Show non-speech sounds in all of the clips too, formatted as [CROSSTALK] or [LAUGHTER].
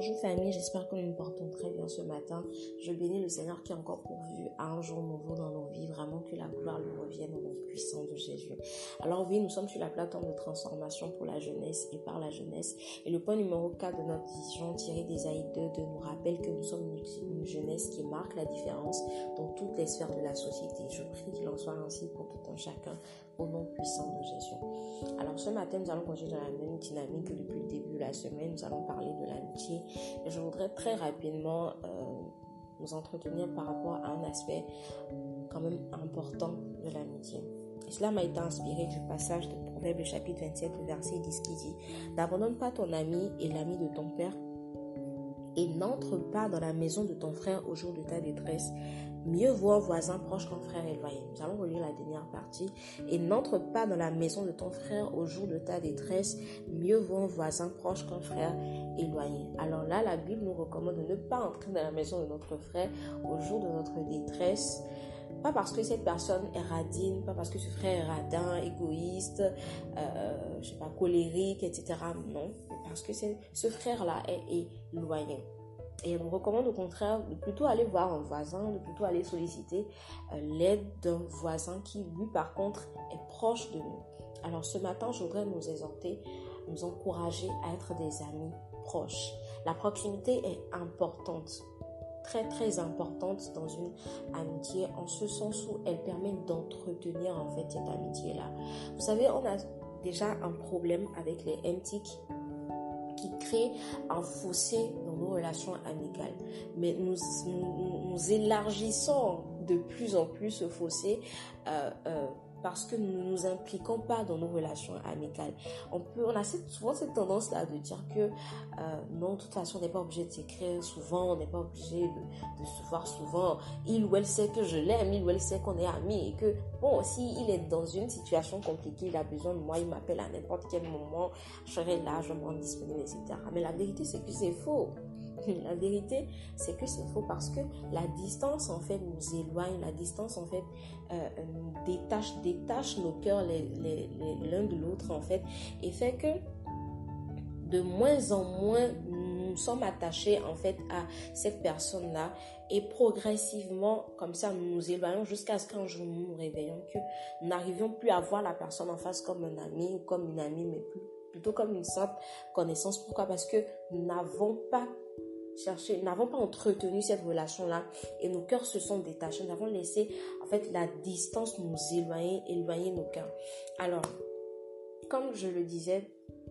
Bonjour famille, j'espère que nous nous portons très bien ce matin. Je bénis le Seigneur qui a encore pourvu à un jour nouveau dans nos vies, vraiment que la gloire lui revienne au nom puissant de Jésus. Alors oui, nous sommes sur la plateforme de transformation pour la jeunesse et par la jeunesse. Et le point numéro 4 de notre vision tiré d'Ésaïe 2 de nous rappelle que nous sommes une jeunesse qui marque la différence dans toutes les sphères de la société. Je prie qu'il en soit ainsi pour tout un chacun au nom puissant de Jésus. Alors ce matin, nous allons continuer dans la même dynamique que depuis le début de la semaine. Nous allons parler de l'amitié. Je voudrais très rapidement euh, nous entretenir par rapport à un aspect quand même important de l'amitié. Et cela m'a été inspiré du passage de Proverbe chapitre 27, verset 10 qui dit N'abandonne pas ton ami et l'ami de ton père et n'entre pas dans la maison de ton frère au jour de ta détresse, Mieux un voisin proche qu'un frère éloigné. Nous allons relire la dernière partie. Et n'entre pas dans la maison de ton frère au jour de ta détresse. Mieux vaut un voisin proche qu'un frère éloigné. Alors là, la Bible nous recommande de ne pas entrer dans la maison de notre frère au jour de notre détresse. Pas parce que cette personne est radine, pas parce que ce frère est radin, égoïste, euh, je sais pas, colérique, etc. Non, parce que ce frère-là est éloigné. Et elle nous recommande au contraire de plutôt aller voir un voisin, de plutôt aller solliciter euh, l'aide d'un voisin qui, lui, par contre, est proche de nous. Alors ce matin, je voudrais nous exhorter, nous encourager à être des amis proches. La proximité est importante, très très importante dans une amitié, en ce sens où elle permet d'entretenir en fait cette amitié-là. Vous savez, on a déjà un problème avec les MTIC qui crée un fossé dans nos relations amicales. Mais nous, nous, élargissons de plus en plus fossé euh, euh, parce que nous ne nous impliquons pas dans nos relations amicales. On peut, on a souvent cette tendance-là de dire que euh, non, de toute façon, on n'est pas obligé de s'écrire souvent, on n'est pas obligé de, se voir souvent. Il ou elle sait que je l'aime, il ou elle sait qu'on est amis et que, bon, si il est dans une situation compliquée, il a besoin de moi, il m'appelle à n'importe quel moment, je serai là, je me rends disponible, etc. Mais la vérité, c'est que c'est faux. [LAUGHS] La vérité, c'est que c'est faux parce que la distance, en fait, nous éloigne. La distance, en fait, euh, nous détache, détache nos cœurs l'un de l'autre, en fait, et fait que de moins en moins, nous sommes attachés, en fait, à cette personne-là. Et progressivement, comme ça, nous nous éloignons jusqu'à ce qu'un jour nous nous réveillons, que nous n'arrivions plus à voir la personne en face comme un ami ou comme une amie, mais plutôt comme une simple connaissance. Pourquoi? Parce que nous n'avons pas cherché, n'avons pas entretenu cette relation-là et nos cœurs se sont détachés. Nous avons laissé, en fait, la distance nous éloigner, éloigner nos cœurs. Alors, comme je le disais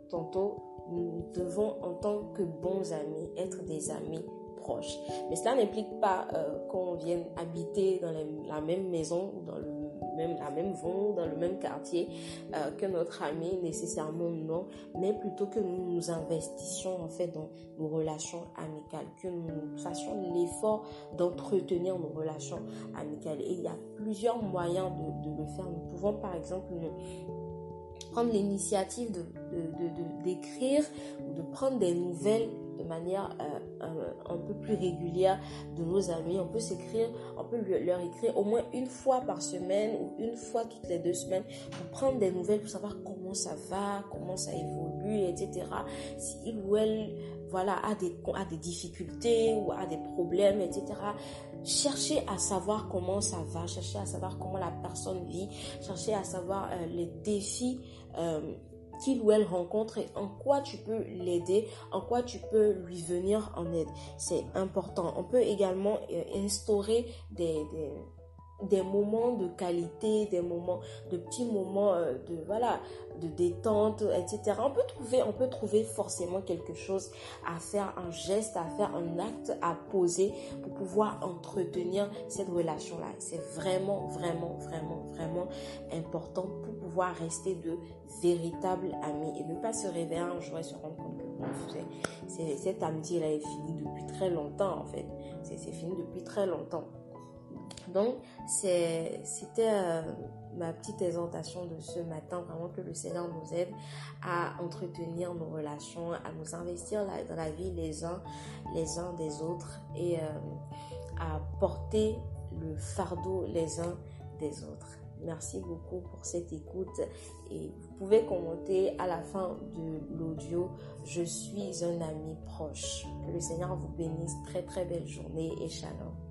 tantôt, nous devons, en tant que bons amis, être des amis proches. Mais cela n'implique pas euh, qu'on vienne habiter dans la même maison ou dans le même, la même vente, dans le même quartier euh, que notre ami, nécessairement non, mais plutôt que nous nous investissions en fait dans nos relations amicales, que nous fassions l'effort d'entretenir nos relations amicales. Et il y a plusieurs moyens de, de le faire. Nous pouvons par exemple prendre l'initiative de, d'écrire ou de prendre des nouvelles de manière euh, un, peu plus régulière de nos amis. On peut s'écrire, on peut leur écrire au moins une fois par semaine ou une fois toutes les deux semaines pour prendre des nouvelles, pour savoir comment ça va, comment ça évolue, etc. Si il ou elle voilà, a des, a des difficultés ou a des problèmes, etc. Cherchez à savoir comment ça va, cherchez à savoir comment la personne vit, cherchez à savoir euh, les défis euh, qu'il ou elle rencontre et en quoi tu peux l'aider, en quoi tu peux lui venir en aide. C'est important. On peut également euh, instaurer des des moments de qualité, des moments, de petits moments euh, de voilà, de détente, etc. On peut trouver, on peut trouver forcément quelque chose à faire, un geste à faire, un acte à poser pour pouvoir entretenir cette relation-là. C'est vraiment, vraiment, vraiment, vraiment important pour pouvoir rester de véritables amis et ne pas se réveiller un jour et se rendre compte que cette amitié-là est finie depuis très longtemps en fait. C'est fini depuis très longtemps. Donc, c'était euh, ma petite exhortation de ce matin, vraiment que le Seigneur nous aide à entretenir nos relations, à nous investir dans la vie les uns, les uns des autres et euh, à porter le fardeau les uns des autres. Merci beaucoup pour cette écoute et vous pouvez commenter à la fin de l'audio. Je suis un ami proche. Que le Seigneur vous bénisse. Très très belle journée et shalom.